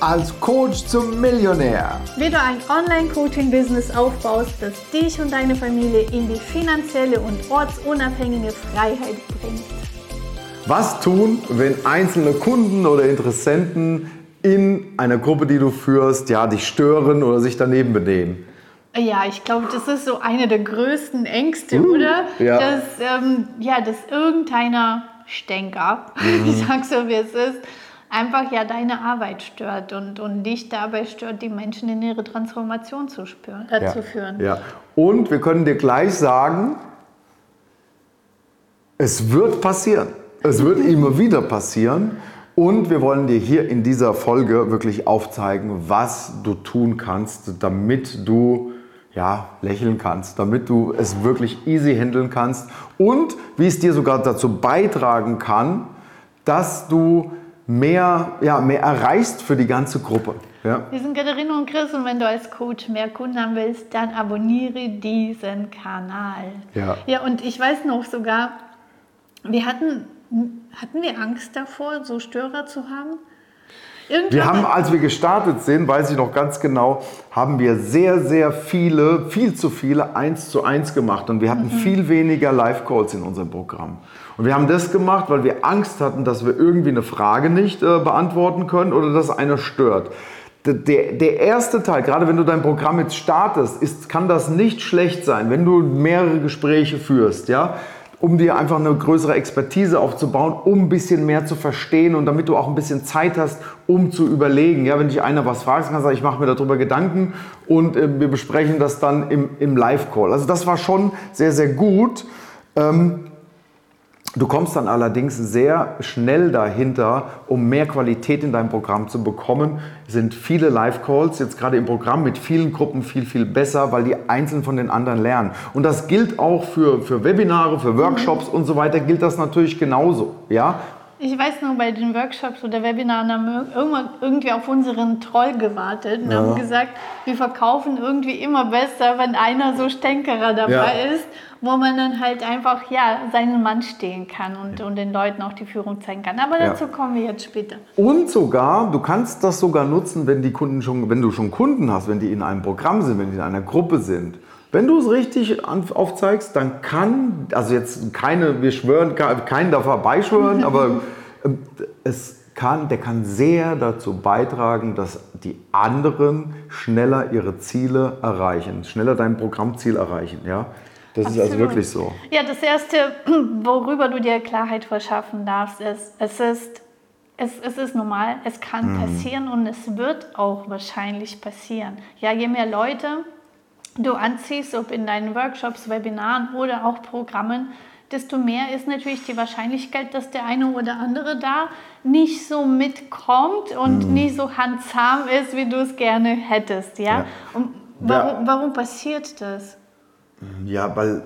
als Coach zum Millionär. Wie du ein Online-Coaching-Business aufbaust, das dich und deine Familie in die finanzielle und ortsunabhängige Freiheit bringt. Was tun, wenn einzelne Kunden oder Interessenten in einer Gruppe, die du führst, ja, dich stören oder sich daneben benehmen? Ja, ich glaube, das ist so eine der größten Ängste, uh, oder? Ja. Dass, ähm, ja, dass irgendeiner Stänker, mhm. ich sag so, wie es ist, einfach ja deine Arbeit stört und, und dich dabei stört, die Menschen in ihre Transformation zu, spüren, äh, ja. zu führen. Ja. Und wir können dir gleich sagen, es wird passieren. Es wird immer wieder passieren. Und wir wollen dir hier in dieser Folge wirklich aufzeigen, was du tun kannst, damit du ja, lächeln kannst, damit du es wirklich easy handeln kannst und wie es dir sogar dazu beitragen kann, dass du mehr, ja, mehr erreichst für die ganze Gruppe. Ja. Wir sind Katharina und Chris und wenn du als Coach mehr Kunden haben willst, dann abonniere diesen Kanal. Ja. Ja, und ich weiß noch sogar, wir hatten, hatten wir Angst davor, so Störer zu haben? Irgendwann wir haben, als wir gestartet sind, weiß ich noch ganz genau, haben wir sehr, sehr viele, viel zu viele 1 zu 1 gemacht und wir hatten mhm. viel weniger Live-Calls in unserem Programm. Und wir haben das gemacht, weil wir Angst hatten, dass wir irgendwie eine Frage nicht äh, beantworten können oder dass einer stört. Der, der, erste Teil, gerade wenn du dein Programm jetzt startest, ist, kann das nicht schlecht sein, wenn du mehrere Gespräche führst. Ja? Um dir einfach eine größere Expertise aufzubauen, um ein bisschen mehr zu verstehen und damit du auch ein bisschen Zeit hast, um zu überlegen. Ja, wenn dich einer was fragt, kannst du sagen, ich mache mir darüber Gedanken und äh, wir besprechen das dann im, im Live-Call. Also das war schon sehr, sehr gut. Ähm, Du kommst dann allerdings sehr schnell dahinter, um mehr Qualität in deinem Programm zu bekommen. Sind viele Live-Calls jetzt gerade im Programm mit vielen Gruppen viel, viel besser, weil die einzeln von den anderen lernen. Und das gilt auch für, für Webinare, für Workshops und so weiter, gilt das natürlich genauso. Ja? Ich weiß nur, bei den Workshops oder Webinaren haben wir irgendwie auf unseren Troll gewartet und ja. haben gesagt, wir verkaufen irgendwie immer besser, wenn einer so Stänkerer dabei ja. ist, wo man dann halt einfach ja, seinen Mann stehen kann und, ja. und den Leuten auch die Führung zeigen kann. Aber dazu kommen wir jetzt später. Und sogar, du kannst das sogar nutzen, wenn die Kunden schon, wenn du schon Kunden hast, wenn die in einem Programm sind, wenn die in einer Gruppe sind. Wenn du es richtig aufzeigst, dann kann, also jetzt keine, wir schwören, keinen da vorbeischwören, aber ähm, es kann, der kann sehr dazu beitragen, dass die anderen schneller ihre Ziele erreichen, schneller dein Programmziel erreichen. Ja? Das Absolut. ist also wirklich so. Ja, das Erste, worüber du dir Klarheit verschaffen darfst, ist, es ist, es, es ist normal, es kann mhm. passieren und es wird auch wahrscheinlich passieren. Ja, je mehr Leute du anziehst, ob in deinen Workshops, Webinaren oder auch Programmen, desto mehr ist natürlich die Wahrscheinlichkeit, dass der eine oder andere da nicht so mitkommt und mhm. nicht so handsam ist, wie du es gerne hättest. Ja? ja. Und warum, warum passiert das? Ja, weil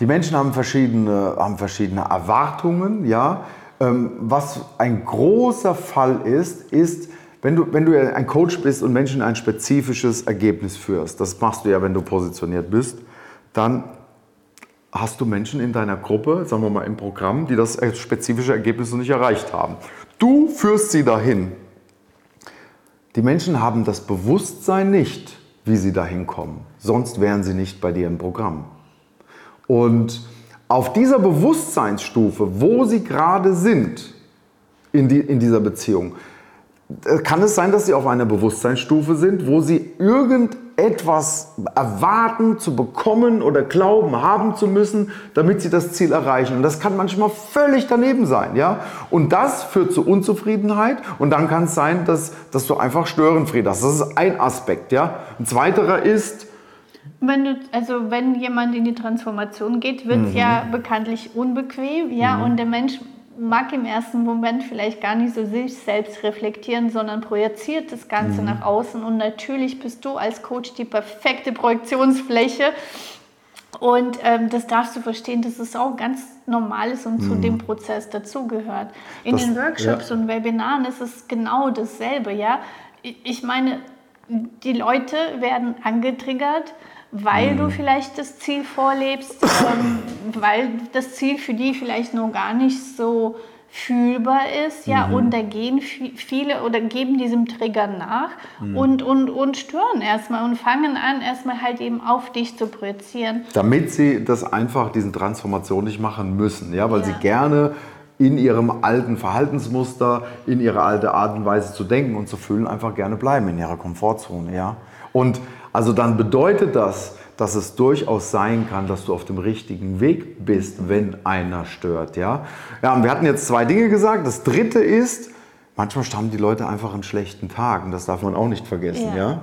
die Menschen haben verschiedene, haben verschiedene Erwartungen. Ja? Ähm, was ein großer Fall ist, ist, wenn du, wenn du ein Coach bist und Menschen ein spezifisches Ergebnis führst, das machst du ja, wenn du positioniert bist, dann hast du Menschen in deiner Gruppe, sagen wir mal im Programm, die das spezifische Ergebnis noch nicht erreicht haben. Du führst sie dahin. Die Menschen haben das Bewusstsein nicht, wie sie dahin kommen. Sonst wären sie nicht bei dir im Programm. Und auf dieser Bewusstseinsstufe, wo sie gerade sind in, die, in dieser Beziehung, kann es sein, dass Sie auf einer Bewusstseinsstufe sind, wo Sie irgendetwas erwarten zu bekommen oder glauben haben zu müssen, damit Sie das Ziel erreichen. Und das kann manchmal völlig daneben sein. Ja? Und das führt zu Unzufriedenheit und dann kann es sein, dass, dass du einfach Störenfried hast. Das ist ein Aspekt. Ja? Ein zweiterer ist, wenn du, also wenn jemand in die Transformation geht, wird es mhm. ja bekanntlich unbequem, ja, mhm. und der Mensch mag im ersten Moment vielleicht gar nicht so sich selbst reflektieren, sondern projiziert das Ganze mhm. nach außen. Und natürlich bist du als Coach die perfekte Projektionsfläche. Und ähm, das darfst du verstehen, dass es auch ganz normal ist und mhm. zu dem Prozess dazugehört. In das, den Workshops ja. und Webinaren ist es genau dasselbe. Ja? Ich meine, die Leute werden angetriggert, weil du mhm. vielleicht das Ziel vorlebst, ähm, weil das Ziel für die vielleicht noch gar nicht so fühlbar ist, ja, mhm. und da gehen viele oder geben diesem Trigger nach mhm. und, und, und stören erstmal und fangen an, erstmal halt eben auf dich zu projizieren. Damit sie das einfach, diesen Transformation nicht machen müssen, ja, weil ja. sie gerne in ihrem alten Verhaltensmuster, in ihrer alten Art und Weise zu denken und zu fühlen, einfach gerne bleiben in ihrer Komfortzone, ja. Und also dann bedeutet das, dass es durchaus sein kann, dass du auf dem richtigen Weg bist, wenn einer stört. Ja, ja und wir hatten jetzt zwei Dinge gesagt. Das dritte ist, manchmal haben die Leute einfach einen schlechten Tag und das darf man auch nicht vergessen. Ja. ja?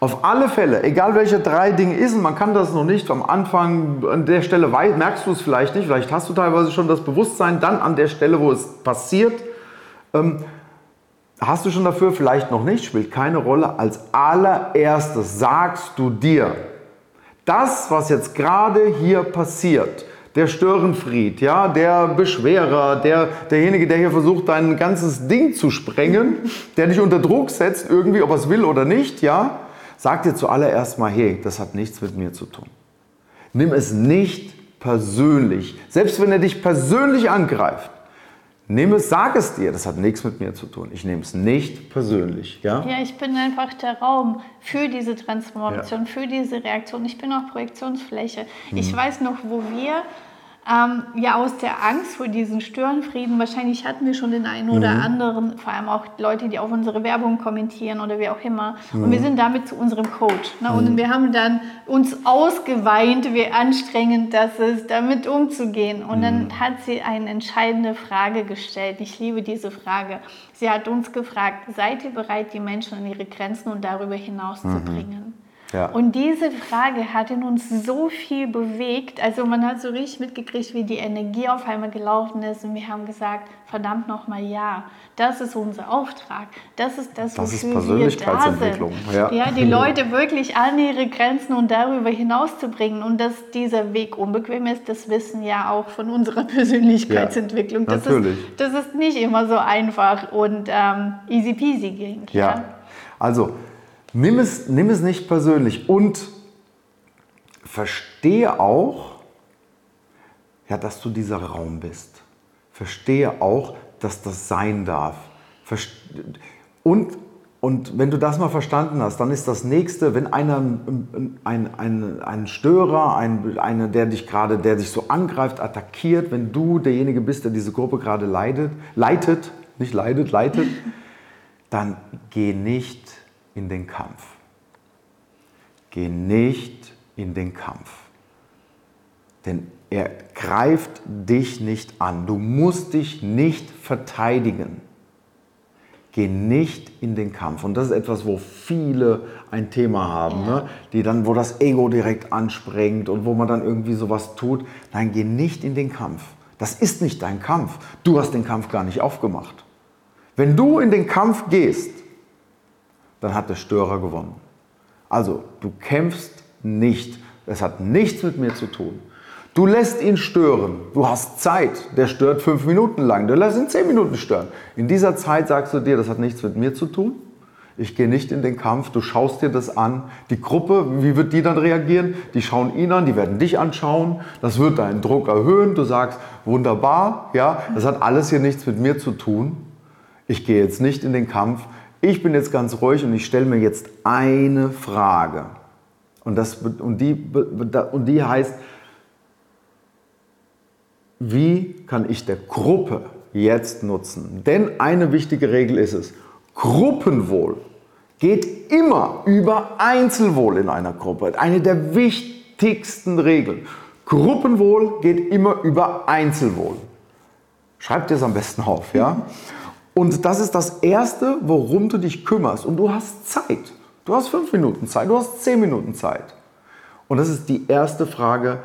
Auf alle Fälle, egal welche drei Dinge ist, und man kann das noch nicht am Anfang, an der Stelle merkst du es vielleicht nicht, vielleicht hast du teilweise schon das Bewusstsein, dann an der Stelle, wo es passiert, ähm, hast du schon dafür, vielleicht noch nicht, spielt keine Rolle. Als allererstes sagst du dir, das, was jetzt gerade hier passiert, der Störenfried, ja, der Beschwerer, der, derjenige, der hier versucht, dein ganzes Ding zu sprengen, der dich unter Druck setzt, irgendwie, ob er es will oder nicht, ja, sag dir zuallererst mal, hey, das hat nichts mit mir zu tun. Nimm es nicht persönlich, selbst wenn er dich persönlich angreift. Nimm es, sag es dir, das hat nichts mit mir zu tun. Ich nehme es nicht persönlich. Ja, ja ich bin einfach der Raum für diese Transformation, ja. für diese Reaktion. Ich bin auch Projektionsfläche. Mhm. Ich weiß noch, wo wir ähm, ja aus der Angst vor diesen Störenfrieden, wahrscheinlich hatten wir schon den einen oder mhm. anderen, vor allem auch Leute, die auf unsere Werbung kommentieren oder wie auch immer. Mhm. Und wir sind damit zu unserem Coach. Ne? Und mhm. wir haben dann uns ausgeweint, wie anstrengend das ist, damit umzugehen. Und dann mhm. hat sie eine entscheidende Frage gestellt. Ich liebe diese Frage. Sie hat uns gefragt, seid ihr bereit, die Menschen an ihre Grenzen und darüber hinaus zu mhm. bringen? Ja. Und diese Frage hat in uns so viel bewegt. Also man hat so richtig mitgekriegt, wie die Energie auf einmal gelaufen ist. Und wir haben gesagt, verdammt nochmal ja, das ist unser Auftrag. Das ist das, das wofür ist Persönlichkeitsentwicklung. wir da sind. Ja. ja, die Leute wirklich an ihre Grenzen und darüber hinaus zu bringen. Und dass dieser Weg unbequem ist, das wissen ja auch von unserer Persönlichkeitsentwicklung. Ja, das natürlich. Ist, das ist nicht immer so einfach und ähm, easy peasy ging. Ja. ja. Also Nimm es, nimm es nicht persönlich und verstehe auch, ja, dass du dieser Raum bist. Verstehe auch, dass das sein darf. Und, und wenn du das mal verstanden hast, dann ist das nächste, wenn einer, ein, ein, ein Störer, ein, einer, der dich gerade, der dich so angreift, attackiert, wenn du derjenige bist, der diese Gruppe gerade leidet, leitet, nicht leidet, leitet, dann geh nicht in den Kampf. Geh nicht in den Kampf. Denn er greift dich nicht an. Du musst dich nicht verteidigen. Geh nicht in den Kampf. Und das ist etwas, wo viele ein Thema haben, ne? die dann, wo das Ego direkt anspringt und wo man dann irgendwie sowas tut. Nein, geh nicht in den Kampf. Das ist nicht dein Kampf. Du hast den Kampf gar nicht aufgemacht. Wenn du in den Kampf gehst, dann hat der Störer gewonnen. Also, du kämpfst nicht. Es hat nichts mit mir zu tun. Du lässt ihn stören. Du hast Zeit. Der stört fünf Minuten lang. Du lässt ihn zehn Minuten stören. In dieser Zeit sagst du dir, das hat nichts mit mir zu tun. Ich gehe nicht in den Kampf. Du schaust dir das an. Die Gruppe, wie wird die dann reagieren? Die schauen ihn an, die werden dich anschauen. Das wird deinen Druck erhöhen. Du sagst, wunderbar, ja, das hat alles hier nichts mit mir zu tun. Ich gehe jetzt nicht in den Kampf. Ich bin jetzt ganz ruhig und ich stelle mir jetzt eine Frage. Und, das, und, die, und die heißt, wie kann ich der Gruppe jetzt nutzen? Denn eine wichtige Regel ist es, Gruppenwohl geht immer über Einzelwohl in einer Gruppe. Eine der wichtigsten Regeln. Gruppenwohl geht immer über Einzelwohl. Schreibt es am besten auf, ja? Und das ist das Erste, worum du dich kümmerst. Und du hast Zeit. Du hast fünf Minuten Zeit, du hast zehn Minuten Zeit. Und das ist die erste Frage,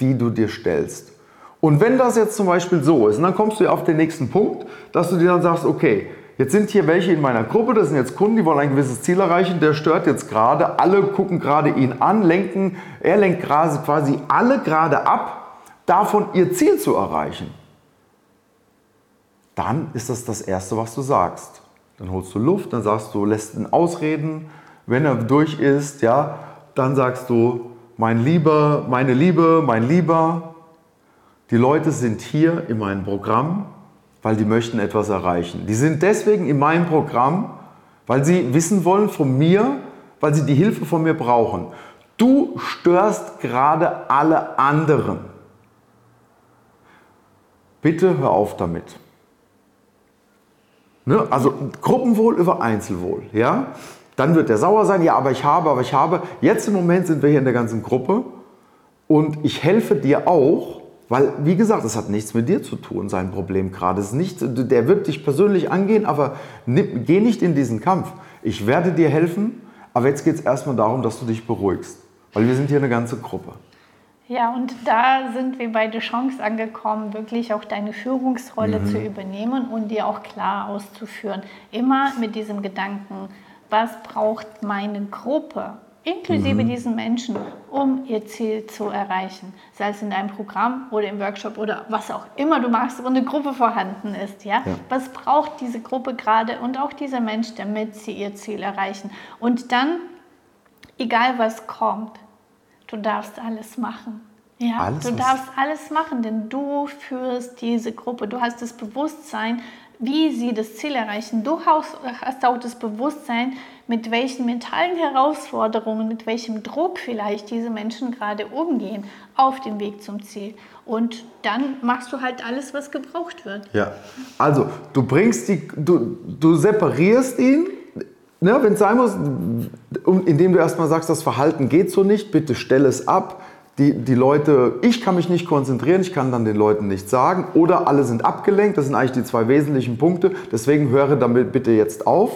die du dir stellst. Und wenn das jetzt zum Beispiel so ist, und dann kommst du auf den nächsten Punkt, dass du dir dann sagst, okay, jetzt sind hier welche in meiner Gruppe, das sind jetzt Kunden, die wollen ein gewisses Ziel erreichen, der stört jetzt gerade, alle gucken gerade ihn an, lenken, er lenkt quasi alle gerade ab, davon ihr Ziel zu erreichen dann ist das das Erste, was du sagst. Dann holst du Luft, dann sagst du, lässt ihn ausreden. Wenn er durch ist, ja, dann sagst du, mein Lieber, meine Liebe, mein Lieber, die Leute sind hier in meinem Programm, weil die möchten etwas erreichen. Die sind deswegen in meinem Programm, weil sie wissen wollen von mir, weil sie die Hilfe von mir brauchen. Du störst gerade alle anderen. Bitte hör auf damit. Ne? Also Gruppenwohl über Einzelwohl. Ja? Dann wird der sauer sein, ja, aber ich habe, aber ich habe. Jetzt im Moment sind wir hier in der ganzen Gruppe und ich helfe dir auch, weil, wie gesagt, es hat nichts mit dir zu tun, sein Problem gerade. Es ist nicht, der wird dich persönlich angehen, aber nimm, geh nicht in diesen Kampf. Ich werde dir helfen, aber jetzt geht es erstmal darum, dass du dich beruhigst. Weil wir sind hier eine ganze Gruppe. Ja, und da sind wir bei der Chance angekommen, wirklich auch deine Führungsrolle mhm. zu übernehmen und dir auch klar auszuführen. Immer mit diesem Gedanken, was braucht meine Gruppe, inklusive mhm. diesen Menschen, um ihr Ziel zu erreichen. Sei es in deinem Programm oder im Workshop oder was auch immer du machst, wo eine Gruppe vorhanden ist. Ja? ja. Was braucht diese Gruppe gerade und auch dieser Mensch, damit sie ihr Ziel erreichen? Und dann, egal was kommt, Du darfst alles machen. Ja, alles, du darfst alles machen, denn du führst diese Gruppe. Du hast das Bewusstsein, wie sie das Ziel erreichen. Du hast auch das Bewusstsein, mit welchen mentalen Herausforderungen, mit welchem Druck vielleicht diese Menschen gerade umgehen auf dem Weg zum Ziel. Und dann machst du halt alles, was gebraucht wird. Ja, also du bringst die, du, du separierst ihn ne, wenn es sein muss, indem du erstmal sagst, das Verhalten geht so nicht, bitte stell es ab. Die, die Leute, ich kann mich nicht konzentrieren, ich kann dann den Leuten nichts sagen oder alle sind abgelenkt, das sind eigentlich die zwei wesentlichen Punkte, deswegen höre damit bitte jetzt auf.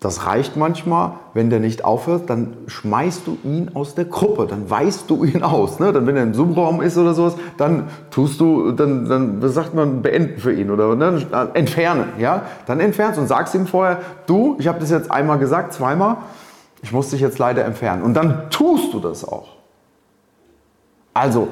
Das reicht manchmal, wenn der nicht aufhört, dann schmeißt du ihn aus der Gruppe, dann weist du ihn aus. Ne? Dann, wenn er im Zoom-Raum ist oder sowas, dann tust du, dann, dann sagt man, beenden für ihn oder ne? entfernen. Ja? Dann entfernst und sagst ihm vorher, du, ich habe das jetzt einmal gesagt, zweimal, ich muss dich jetzt leider entfernen. Und dann tust du das auch. Also,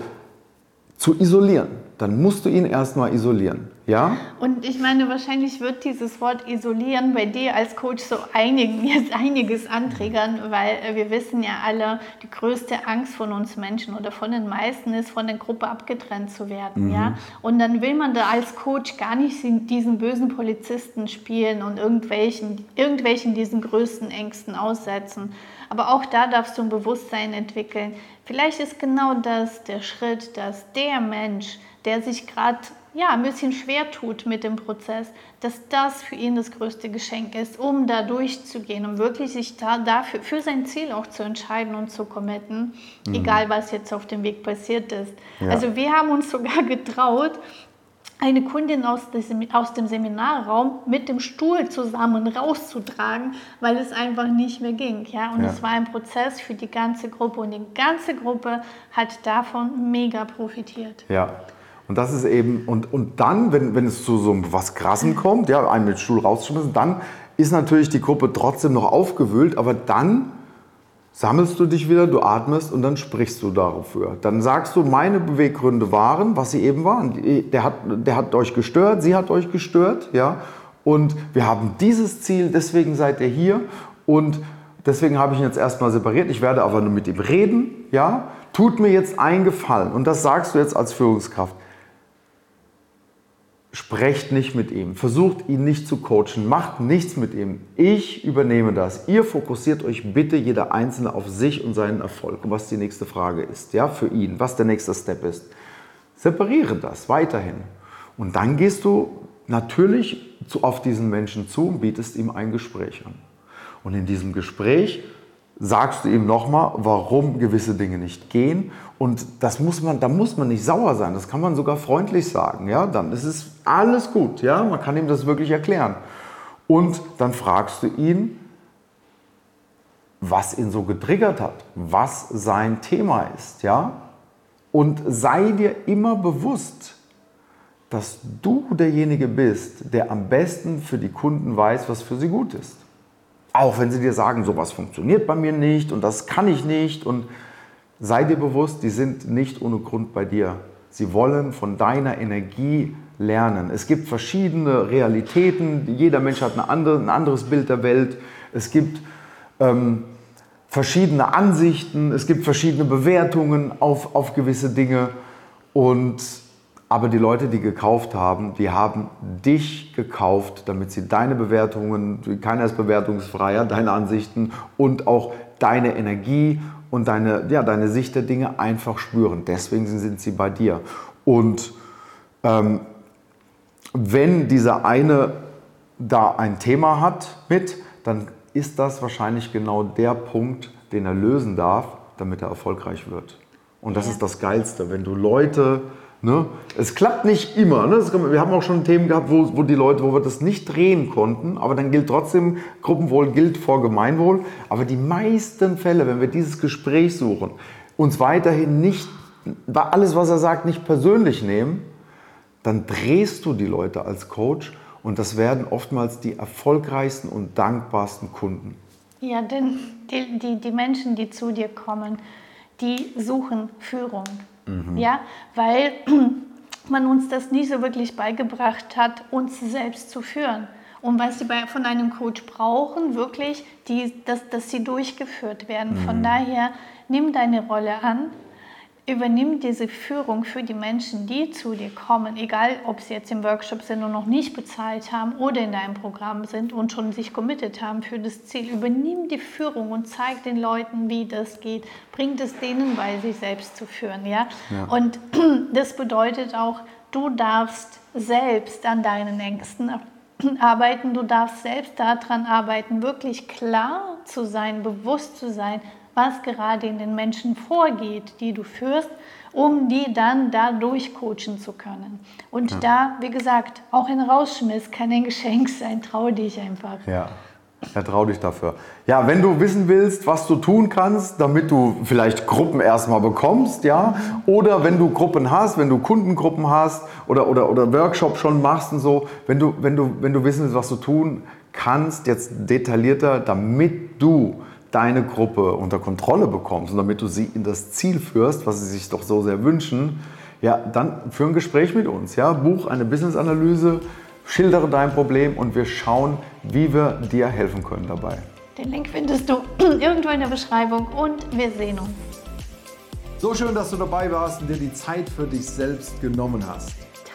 zu isolieren, dann musst du ihn erstmal isolieren. Ja? Und ich meine, wahrscheinlich wird dieses Wort isolieren bei dir als Coach so einigen, jetzt einiges anträgern, weil äh, wir wissen ja alle, die größte Angst von uns Menschen oder von den meisten ist, von der Gruppe abgetrennt zu werden. Mhm. Ja? Und dann will man da als Coach gar nicht diesen bösen Polizisten spielen und irgendwelchen, irgendwelchen diesen größten Ängsten aussetzen. Aber auch da darfst du ein Bewusstsein entwickeln. Vielleicht ist genau das der Schritt, dass der Mensch, der sich gerade ja, ein bisschen schwer tut mit dem Prozess, dass das für ihn das größte Geschenk ist, um da durchzugehen, um wirklich sich da dafür für sein Ziel auch zu entscheiden und zu committen, mhm. egal was jetzt auf dem Weg passiert ist. Ja. Also wir haben uns sogar getraut, eine Kundin aus, dem Seminarraum mit dem Stuhl zusammen rauszutragen, weil es einfach nicht mehr ging. Ja? Und ja. es war ein Prozess für die ganze Gruppe und die ganze Gruppe hat davon mega profitiert. Ja. Und das ist eben, und, und dann, wenn, wenn es zu so was Krassen kommt, ja, einen mit Stuhl rausschmissen, dann ist natürlich die Gruppe trotzdem noch aufgewühlt, aber dann sammelst du dich wieder, du atmest und dann sprichst du dafür. Dann sagst du, meine Beweggründe waren, was sie eben waren. Der hat, der hat euch gestört, sie hat euch gestört, ja. Und wir haben dieses Ziel, deswegen seid ihr hier. Und deswegen habe ich ihn jetzt erstmal separiert. Ich werde aber nur mit ihm reden, ja. Tut mir jetzt einen Gefallen. Und das sagst du jetzt als Führungskraft sprecht nicht mit ihm, versucht ihn nicht zu coachen, macht nichts mit ihm. Ich übernehme das. Ihr fokussiert euch bitte jeder Einzelne auf sich und seinen Erfolg und was die nächste Frage ist, ja, für ihn, was der nächste Step ist. Separiere das weiterhin. Und dann gehst du natürlich auf diesen Menschen zu und bietest ihm ein Gespräch an. Und in diesem Gespräch sagst du ihm nochmal, warum gewisse Dinge nicht gehen. Und das muss man, da muss man nicht sauer sein, das kann man sogar freundlich sagen. Ja? Dann ist es alles gut, ja? man kann ihm das wirklich erklären. Und dann fragst du ihn, was ihn so getriggert hat, was sein Thema ist. Ja? Und sei dir immer bewusst, dass du derjenige bist, der am besten für die Kunden weiß, was für sie gut ist. Auch wenn sie dir sagen, sowas funktioniert bei mir nicht und das kann ich nicht. Und sei dir bewusst, die sind nicht ohne Grund bei dir. Sie wollen von deiner Energie lernen. Es gibt verschiedene Realitäten. Jeder Mensch hat andere, ein anderes Bild der Welt. Es gibt ähm, verschiedene Ansichten. Es gibt verschiedene Bewertungen auf, auf gewisse Dinge. Und aber die Leute, die gekauft haben, die haben dich gekauft, damit sie deine Bewertungen, keiner ist bewertungsfreier, deine Ansichten und auch deine Energie und deine, ja, deine Sicht der Dinge einfach spüren. Deswegen sind sie bei dir. Und ähm, wenn dieser eine da ein Thema hat mit, dann ist das wahrscheinlich genau der Punkt, den er lösen darf, damit er erfolgreich wird. Und das ja. ist das Geilste, wenn du Leute, ne, es klappt nicht immer. Ne, wir haben auch schon Themen gehabt, wo, wo die Leute, wo wir das nicht drehen konnten, aber dann gilt trotzdem, Gruppenwohl gilt vor Gemeinwohl. Aber die meisten Fälle, wenn wir dieses Gespräch suchen, uns weiterhin nicht, alles, was er sagt, nicht persönlich nehmen, dann drehst du die Leute als Coach und das werden oftmals die erfolgreichsten und dankbarsten Kunden. Ja, denn die, die, die Menschen, die zu dir kommen, die suchen Führung. Mhm. Ja, weil man uns das nie so wirklich beigebracht hat, uns selbst zu führen. Und was sie bei, von einem Coach brauchen, wirklich, die, dass, dass sie durchgeführt werden. Mhm. Von daher, nimm deine Rolle an, übernimm diese Führung für die Menschen, die zu dir kommen, egal ob sie jetzt im Workshop sind und noch nicht bezahlt haben oder in deinem Programm sind und schon sich committed haben für das Ziel. Übernimm die Führung und zeig den Leuten, wie das geht. Bringt es denen bei, sich selbst zu führen. Ja? ja. Und das bedeutet auch, du darfst selbst an deinen Ängsten arbeiten, du darfst selbst daran arbeiten, wirklich klar zu sein, bewusst zu sein, was gerade in den Menschen vorgeht, die du führst, um die dann dadurch coachen zu können. Und ja. da, wie gesagt, auch ein Rausschmiss kann ein Geschenk sein. Trau dich einfach. Ja. Ja, trau dich dafür. Ja, wenn du wissen willst, was du tun kannst, damit du vielleicht Gruppen erstmal bekommst, ja, oder wenn du Gruppen hast, wenn du Kundengruppen hast oder, oder, oder Workshop schon machst und so, wenn du, wenn, du, wenn du wissen willst, was du tun kannst, jetzt detaillierter, damit du deine Gruppe unter Kontrolle bekommst und damit du sie in das Ziel führst, was sie sich doch so sehr wünschen, ja, dann führ ein Gespräch mit uns. Ja? Buch eine Business-Analyse, schildere dein Problem und wir schauen, wie wir dir helfen können dabei. Den Link findest du irgendwo in der Beschreibung und wir sehen uns. So schön, dass du dabei warst und dir die Zeit für dich selbst genommen hast.